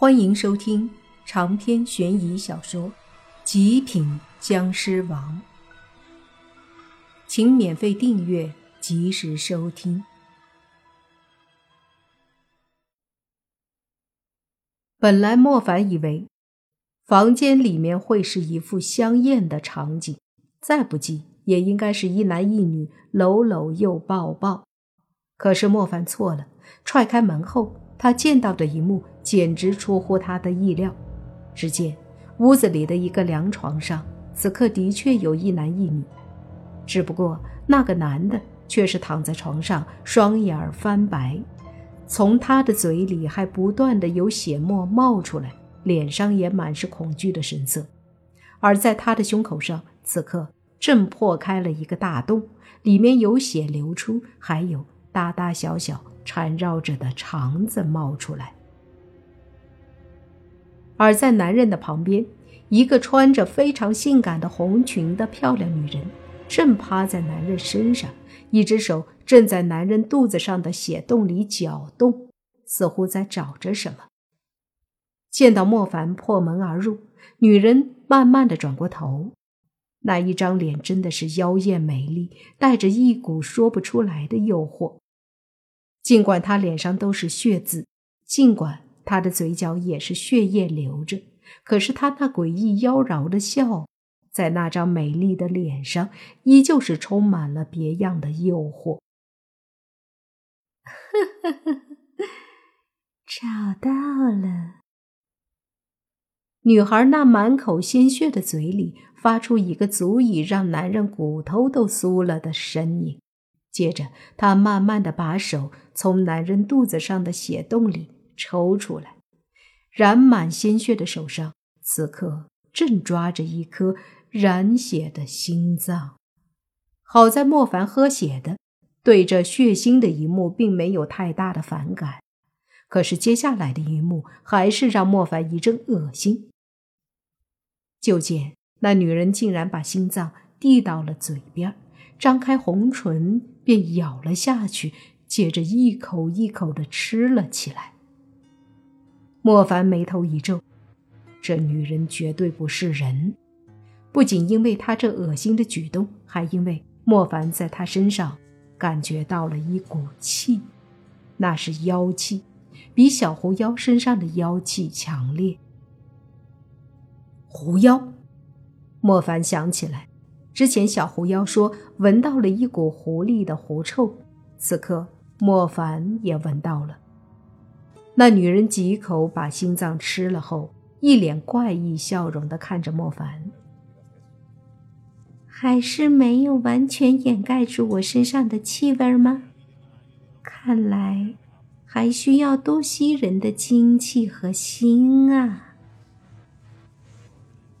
欢迎收听长篇悬疑小说《极品僵尸王》，请免费订阅，及时收听。本来莫凡以为房间里面会是一副香艳的场景，再不济也应该是一男一女搂搂又抱抱。可是莫凡错了，踹开门后。他见到的一幕简直出乎他的意料。只见屋子里的一个凉床上，此刻的确有一男一女，只不过那个男的却是躺在床上，双眼翻白，从他的嘴里还不断的有血沫冒出来，脸上也满是恐惧的神色。而在他的胸口上，此刻正破开了一个大洞，里面有血流出，还有大大小小。缠绕着的肠子冒出来，而在男人的旁边，一个穿着非常性感的红裙的漂亮女人正趴在男人身上，一只手正在男人肚子上的血洞里搅动，似乎在找着什么。见到莫凡破门而入，女人慢慢的转过头，那一张脸真的是妖艳美丽，带着一股说不出来的诱惑。尽管他脸上都是血渍，尽管他的嘴角也是血液流着，可是他那诡异妖娆的笑，在那张美丽的脸上，依旧是充满了别样的诱惑。呵呵呵，找到了！女孩那满口鲜血的嘴里，发出一个足以让男人骨头都酥了的声音。接着，她慢慢的把手从男人肚子上的血洞里抽出来，染满鲜血的手上，此刻正抓着一颗染血的心脏。好在莫凡喝血的，对这血腥的一幕并没有太大的反感。可是接下来的一幕，还是让莫凡一阵恶心。就见那女人竟然把心脏递到了嘴边，张开红唇。便咬了下去，接着一口一口的吃了起来。莫凡眉头一皱，这女人绝对不是人，不仅因为她这恶心的举动，还因为莫凡在她身上感觉到了一股气，那是妖气，比小狐妖身上的妖气强烈。狐妖，莫凡想起来。之前小狐妖说闻到了一股狐狸的狐臭，此刻莫凡也闻到了。那女人几口把心脏吃了后，一脸怪异笑容的看着莫凡，还是没有完全掩盖住我身上的气味吗？看来还需要多吸人的精气和心啊。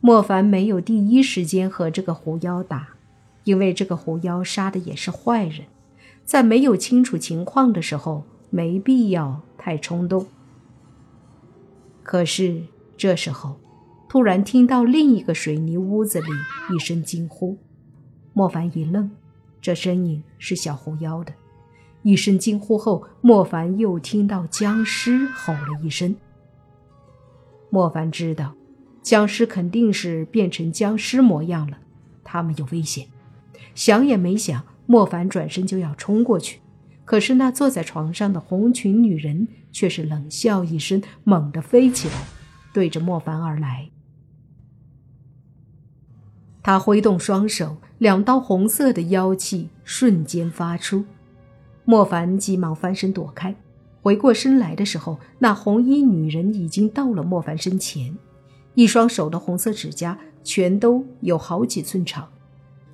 莫凡没有第一时间和这个狐妖打，因为这个狐妖杀的也是坏人，在没有清楚情况的时候，没必要太冲动。可是这时候，突然听到另一个水泥屋子里一声惊呼，莫凡一愣，这声音是小狐妖的。一声惊呼后，莫凡又听到僵尸吼了一声。莫凡知道。僵尸肯定是变成僵尸模样了，他们有危险。想也没想，莫凡转身就要冲过去，可是那坐在床上的红裙女人却是冷笑一声，猛地飞起来，对着莫凡而来。他挥动双手，两道红色的妖气瞬间发出，莫凡急忙翻身躲开。回过身来的时候，那红衣女人已经到了莫凡身前。一双手的红色指甲全都有好几寸长，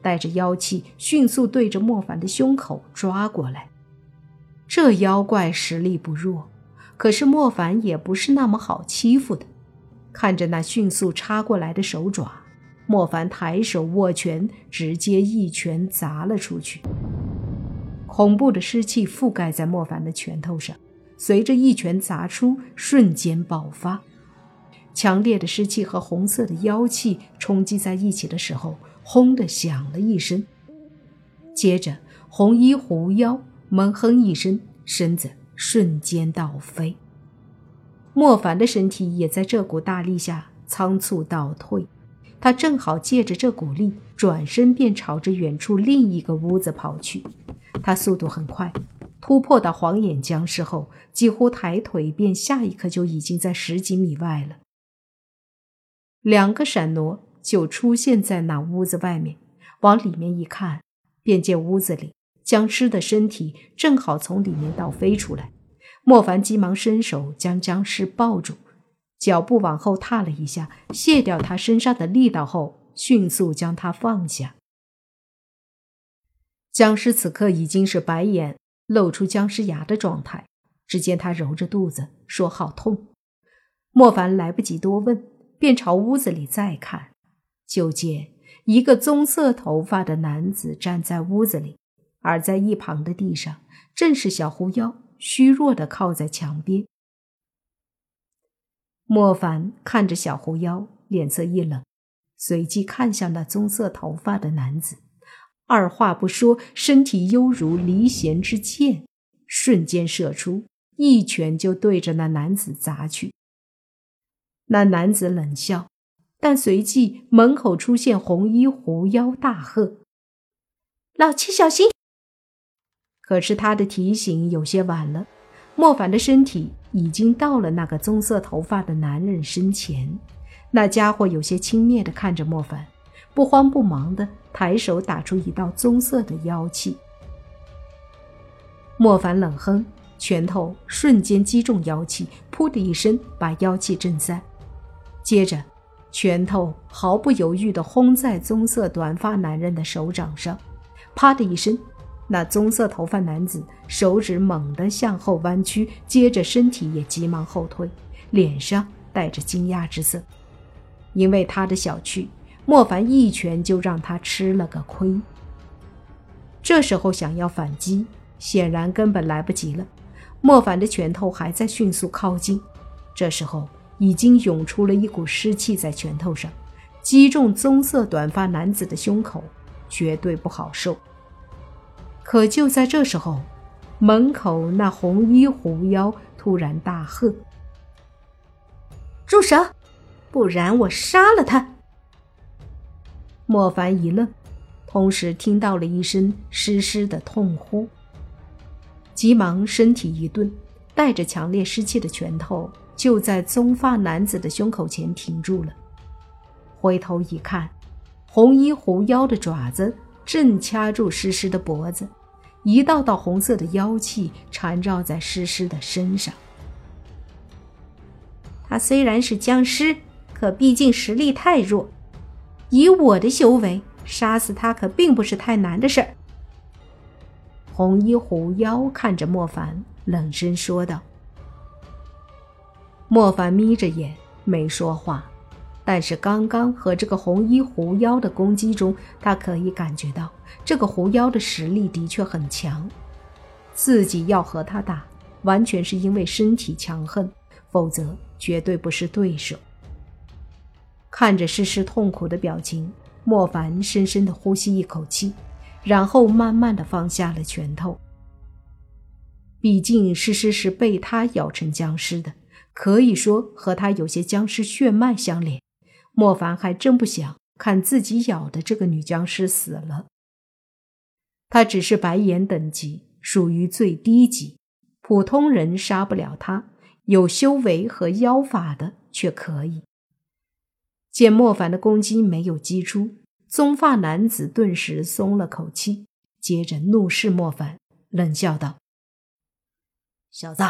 带着妖气，迅速对着莫凡的胸口抓过来。这妖怪实力不弱，可是莫凡也不是那么好欺负的。看着那迅速插过来的手爪，莫凡抬手握拳，直接一拳砸了出去。恐怖的湿气覆盖在莫凡的拳头上，随着一拳砸出，瞬间爆发。强烈的湿气和红色的妖气冲击在一起的时候，轰的响了一声。接着，红衣狐妖闷哼一声，身子瞬间倒飞。莫凡的身体也在这股大力下仓促倒退。他正好借着这股力，转身便朝着远处另一个屋子跑去。他速度很快，突破到黄眼僵尸后，几乎抬腿便下一刻就已经在十几米外了。两个闪挪就出现在那屋子外面，往里面一看，便见屋子里僵尸的身体正好从里面倒飞出来。莫凡急忙伸手将僵尸抱住。脚步往后踏了一下，卸掉他身上的力道后，迅速将他放下。僵尸此刻已经是白眼露出僵尸牙的状态。只见他揉着肚子说：“好痛。”莫凡来不及多问，便朝屋子里再看，就见一个棕色头发的男子站在屋子里，而在一旁的地上正是小狐妖，虚弱的靠在墙边。莫凡看着小狐妖，脸色一冷，随即看向那棕色头发的男子，二话不说，身体犹如离弦之箭，瞬间射出，一拳就对着那男子砸去。那男子冷笑，但随即门口出现红衣狐妖，大喝：“老七，小心！”可是他的提醒有些晚了，莫凡的身体。已经到了那个棕色头发的男人身前，那家伙有些轻蔑地看着莫凡，不慌不忙地抬手打出一道棕色的妖气。莫凡冷哼，拳头瞬间击中妖气，噗的一声把妖气震散，接着拳头毫不犹豫地轰在棕色短发男人的手掌上，啪的一声。那棕色头发男子手指猛地向后弯曲，接着身体也急忙后退，脸上带着惊讶之色。因为他的小觑，莫凡一拳就让他吃了个亏。这时候想要反击，显然根本来不及了。莫凡的拳头还在迅速靠近，这时候已经涌出了一股湿气在拳头上，击中棕色短发男子的胸口，绝对不好受。可就在这时候，门口那红衣狐妖突然大喝：“住手！不然我杀了他！”莫凡一愣，同时听到了一声湿湿的痛呼，急忙身体一顿，带着强烈湿气的拳头就在棕发男子的胸口前停住了。回头一看，红衣狐妖的爪子。正掐住诗诗的脖子，一道道红色的妖气缠绕在诗诗的身上。他虽然是僵尸，可毕竟实力太弱，以我的修为，杀死他可并不是太难的事儿。红衣狐妖看着莫凡，冷声说道。莫凡眯着眼，没说话。但是刚刚和这个红衣狐妖的攻击中，他可以感觉到这个狐妖的实力的确很强。自己要和他打，完全是因为身体强横，否则绝对不是对手。看着诗诗痛苦的表情，莫凡深深的呼吸一口气，然后慢慢的放下了拳头。毕竟诗诗是被他咬成僵尸的，可以说和他有些僵尸血脉相连。莫凡还真不想看自己咬的这个女僵尸死了。她只是白眼等级，属于最低级，普通人杀不了她，有修为和妖法的却可以。见莫凡的攻击没有击出，棕发男子顿时松了口气，接着怒视莫凡，冷笑道：“小子，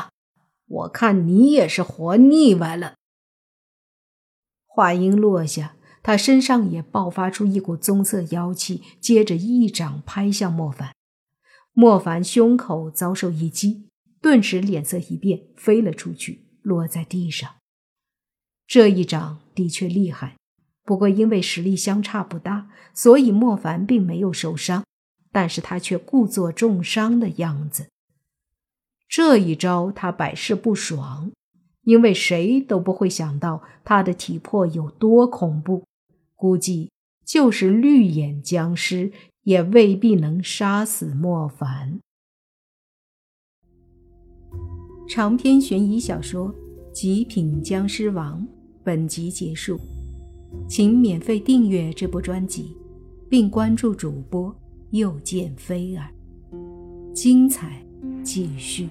我看你也是活腻歪了。”话音落下，他身上也爆发出一股棕色妖气，接着一掌拍向莫凡。莫凡胸口遭受一击，顿时脸色一变，飞了出去，落在地上。这一掌的确厉害，不过因为实力相差不大，所以莫凡并没有受伤，但是他却故作重伤的样子。这一招他百试不爽。因为谁都不会想到他的体魄有多恐怖，估计就是绿眼僵尸也未必能杀死莫凡。长篇悬疑小说《极品僵尸王本集结束，请免费订阅这部专辑，并关注主播又见菲儿，精彩继续。